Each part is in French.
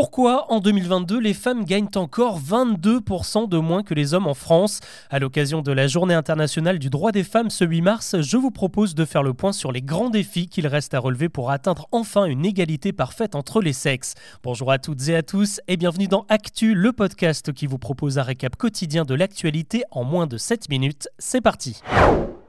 Pourquoi en 2022 les femmes gagnent encore 22% de moins que les hommes en France? À l'occasion de la Journée internationale du droit des femmes ce 8 mars, je vous propose de faire le point sur les grands défis qu'il reste à relever pour atteindre enfin une égalité parfaite entre les sexes. Bonjour à toutes et à tous et bienvenue dans Actu, le podcast qui vous propose un récap quotidien de l'actualité en moins de 7 minutes. C'est parti.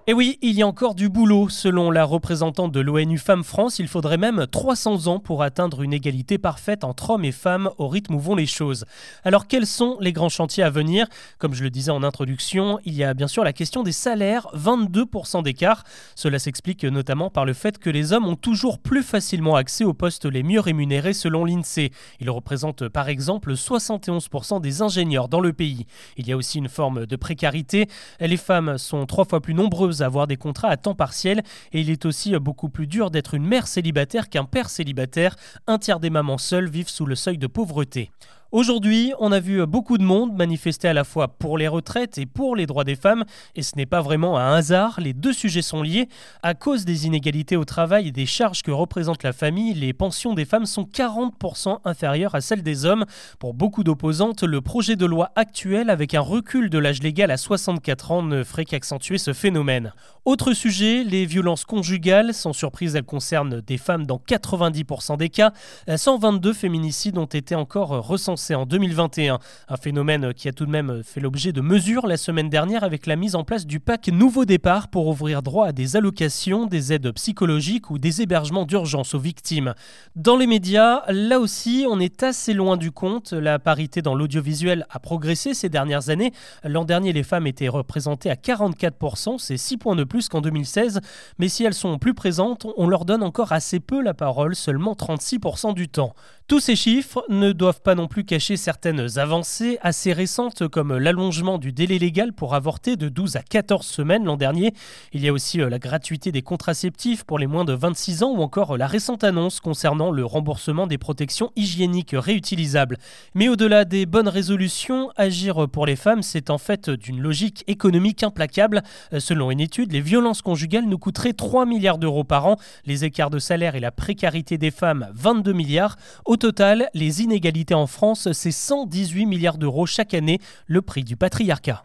Et oui, il y a encore du boulot. Selon la représentante de l'ONU Femmes France, il faudrait même 300 ans pour atteindre une égalité parfaite entre hommes et femmes au rythme où vont les choses. Alors quels sont les grands chantiers à venir? Comme je le disais en introduction, il y a bien sûr la question des salaires, 22% d'écart. Cela s'explique notamment par le fait que les hommes ont toujours plus facilement accès aux postes les mieux rémunérés selon l'INSEE. Ils représentent par exemple 71% des ingénieurs dans le pays. Il y a aussi une forme de précarité. Les femmes sont trois fois plus nombreuses avoir des contrats à temps partiel et il est aussi beaucoup plus dur d'être une mère célibataire qu'un père célibataire. Un tiers des mamans seules vivent sous le seuil de pauvreté. Aujourd'hui, on a vu beaucoup de monde manifester à la fois pour les retraites et pour les droits des femmes, et ce n'est pas vraiment un hasard, les deux sujets sont liés. À cause des inégalités au travail et des charges que représente la famille, les pensions des femmes sont 40% inférieures à celles des hommes. Pour beaucoup d'opposantes, le projet de loi actuel avec un recul de l'âge légal à 64 ans ne ferait qu'accentuer ce phénomène. Autre sujet, les violences conjugales. Sans surprise, elles concernent des femmes dans 90% des cas. 122 féminicides ont été encore recensés c'est en 2021. Un phénomène qui a tout de même fait l'objet de mesures la semaine dernière avec la mise en place du pack Nouveau Départ pour ouvrir droit à des allocations, des aides psychologiques ou des hébergements d'urgence aux victimes. Dans les médias, là aussi, on est assez loin du compte. La parité dans l'audiovisuel a progressé ces dernières années. L'an dernier, les femmes étaient représentées à 44%, c'est 6 points de plus qu'en 2016. Mais si elles sont plus présentes, on leur donne encore assez peu la parole, seulement 36% du temps. Tous ces chiffres ne doivent pas non plus cacher certaines avancées assez récentes comme l'allongement du délai légal pour avorter de 12 à 14 semaines l'an dernier. Il y a aussi euh, la gratuité des contraceptifs pour les moins de 26 ans ou encore la récente annonce concernant le remboursement des protections hygiéniques réutilisables. Mais au-delà des bonnes résolutions, agir pour les femmes, c'est en fait d'une logique économique implacable. Euh, selon une étude, les violences conjugales nous coûteraient 3 milliards d'euros par an, les écarts de salaire et la précarité des femmes 22 milliards total, les inégalités en France, c'est 118 milliards d'euros chaque année, le prix du patriarcat.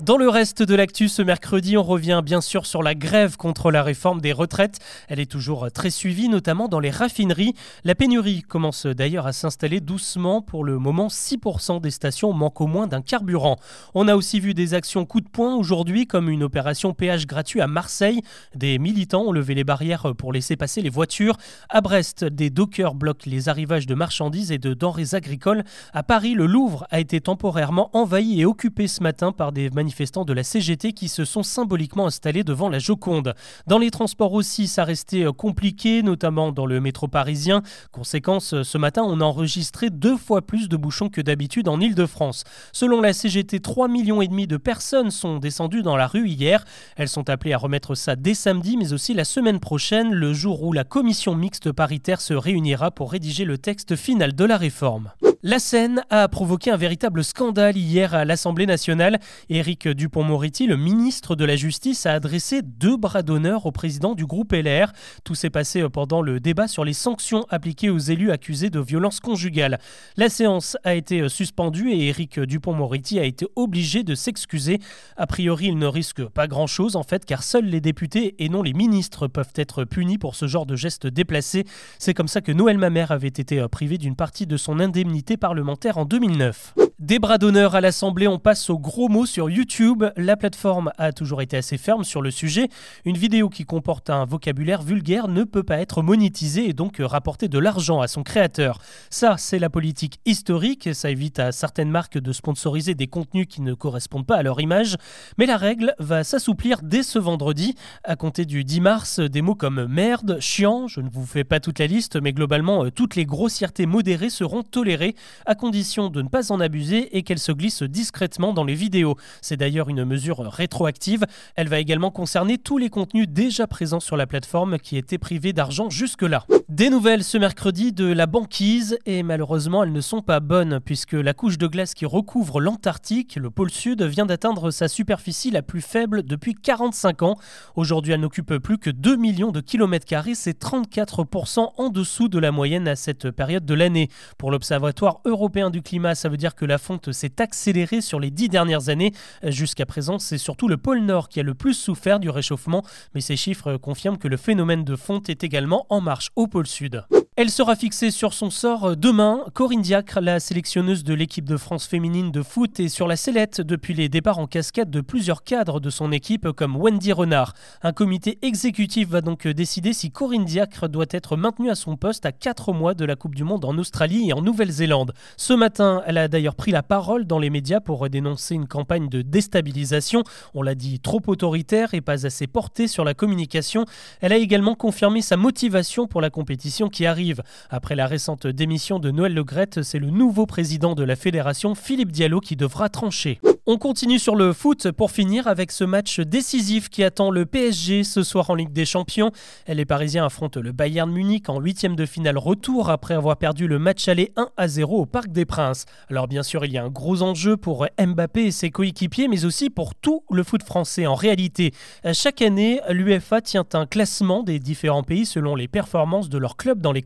Dans le reste de l'actu ce mercredi, on revient bien sûr sur la grève contre la réforme des retraites. Elle est toujours très suivie, notamment dans les raffineries. La pénurie commence d'ailleurs à s'installer doucement. Pour le moment, 6% des stations manquent au moins d'un carburant. On a aussi vu des actions coup de poing aujourd'hui, comme une opération péage gratuit à Marseille. Des militants ont levé les barrières pour laisser passer les voitures. À Brest, des dockers bloquent les arrivages de marchandises et de denrées agricoles. À Paris, le Louvre a été temporairement envahi et occupé ce matin par des manifestants manifestants de la CGT qui se sont symboliquement installés devant la Joconde. Dans les transports aussi, ça restait euh, compliqué, notamment dans le métro parisien. Conséquence, euh, ce matin, on a enregistré deux fois plus de bouchons que d'habitude en Ile-de-France. Selon la CGT, 3,5 millions et demi de personnes sont descendues dans la rue hier. Elles sont appelées à remettre ça dès samedi, mais aussi la semaine prochaine, le jour où la commission mixte paritaire se réunira pour rédiger le texte final de la réforme. La scène a provoqué un véritable scandale hier à l'Assemblée nationale. Éric Dupont-Moretti, le ministre de la Justice, a adressé deux bras d'honneur au président du groupe LR. Tout s'est passé pendant le débat sur les sanctions appliquées aux élus accusés de violences conjugales. La séance a été suspendue et Éric Dupont-Moretti a été obligé de s'excuser. A priori, il ne risque pas grand-chose en fait, car seuls les députés et non les ministres peuvent être punis pour ce genre de gestes déplacés. C'est comme ça que Noël Mamère avait été privé d'une partie de son indemnité parlementaire en 2009. Des bras d'honneur à l'Assemblée, on passe au gros mot sur YouTube. La plateforme a toujours été assez ferme sur le sujet. Une vidéo qui comporte un vocabulaire vulgaire ne peut pas être monétisée et donc rapporter de l'argent à son créateur. Ça, c'est la politique historique. Ça évite à certaines marques de sponsoriser des contenus qui ne correspondent pas à leur image. Mais la règle va s'assouplir dès ce vendredi. À compter du 10 mars, des mots comme merde, chiant, je ne vous fais pas toute la liste, mais globalement, toutes les grossièretés modérées seront tolérées à condition de ne pas en abuser et qu'elle se glisse discrètement dans les vidéos. C'est d'ailleurs une mesure rétroactive. Elle va également concerner tous les contenus déjà présents sur la plateforme qui étaient privés d'argent jusque-là. Des nouvelles ce mercredi de la banquise et malheureusement elles ne sont pas bonnes puisque la couche de glace qui recouvre l'Antarctique, le pôle sud, vient d'atteindre sa superficie la plus faible depuis 45 ans. Aujourd'hui elle n'occupe plus que 2 millions de kilomètres carrés, c'est 34% en dessous de la moyenne à cette période de l'année. Pour l'Observatoire européen du climat, ça veut dire que la fonte s'est accélérée sur les dix dernières années. Jusqu'à présent, c'est surtout le pôle Nord qui a le plus souffert du réchauffement, mais ces chiffres confirment que le phénomène de fonte est également en marche au pôle Sud. Elle sera fixée sur son sort euh, demain. Corinne Diacre, la sélectionneuse de l'équipe de France féminine de foot, est sur la sellette depuis les départs en cascade de plusieurs cadres de son équipe comme Wendy Renard. Un comité exécutif va donc décider si Corinne Diacre doit être maintenue à son poste à 4 mois de la Coupe du Monde en Australie et en Nouvelle-Zélande. Ce matin, elle a d'ailleurs pris la parole dans les médias pour dénoncer une campagne de déstabilisation. On l'a dit trop autoritaire et pas assez portée sur la communication. Elle a également confirmé sa motivation pour la compétition qui arrive après la récente démission de Noël Legrette, c'est le nouveau président de la fédération, Philippe Diallo, qui devra trancher. On continue sur le foot pour finir avec ce match décisif qui attend le PSG ce soir en Ligue des Champions. Les Parisiens affrontent le Bayern Munich en huitième de finale retour après avoir perdu le match aller 1 à 0 au Parc des Princes. Alors bien sûr, il y a un gros enjeu pour Mbappé et ses coéquipiers, mais aussi pour tout le foot français. En réalité, chaque année, l'UEFA tient un classement des différents pays selon les performances de leurs clubs dans les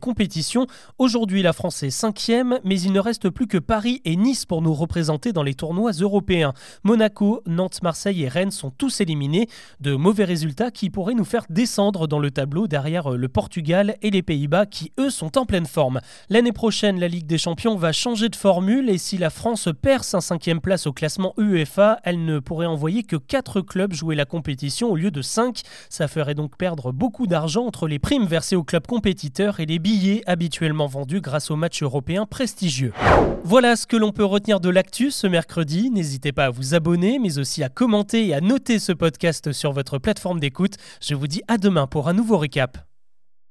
Aujourd'hui, la France est cinquième, mais il ne reste plus que Paris et Nice pour nous représenter dans les tournois européens. Monaco, Nantes, Marseille et Rennes sont tous éliminés. De mauvais résultats qui pourraient nous faire descendre dans le tableau derrière le Portugal et les Pays-Bas qui eux sont en pleine forme. L'année prochaine, la Ligue des Champions va changer de formule et si la France perd sa cinquième place au classement UEFA, elle ne pourrait envoyer que 4 clubs jouer la compétition au lieu de 5. Ça ferait donc perdre beaucoup d'argent entre les primes versées aux clubs compétiteurs et les billets habituellement vendus grâce aux matchs européens prestigieux. Voilà ce que l'on peut retenir de l'actu ce mercredi. N'hésitez pas à vous abonner, mais aussi à commenter et à noter ce podcast sur votre plateforme d'écoute. Je vous dis à demain pour un nouveau récap.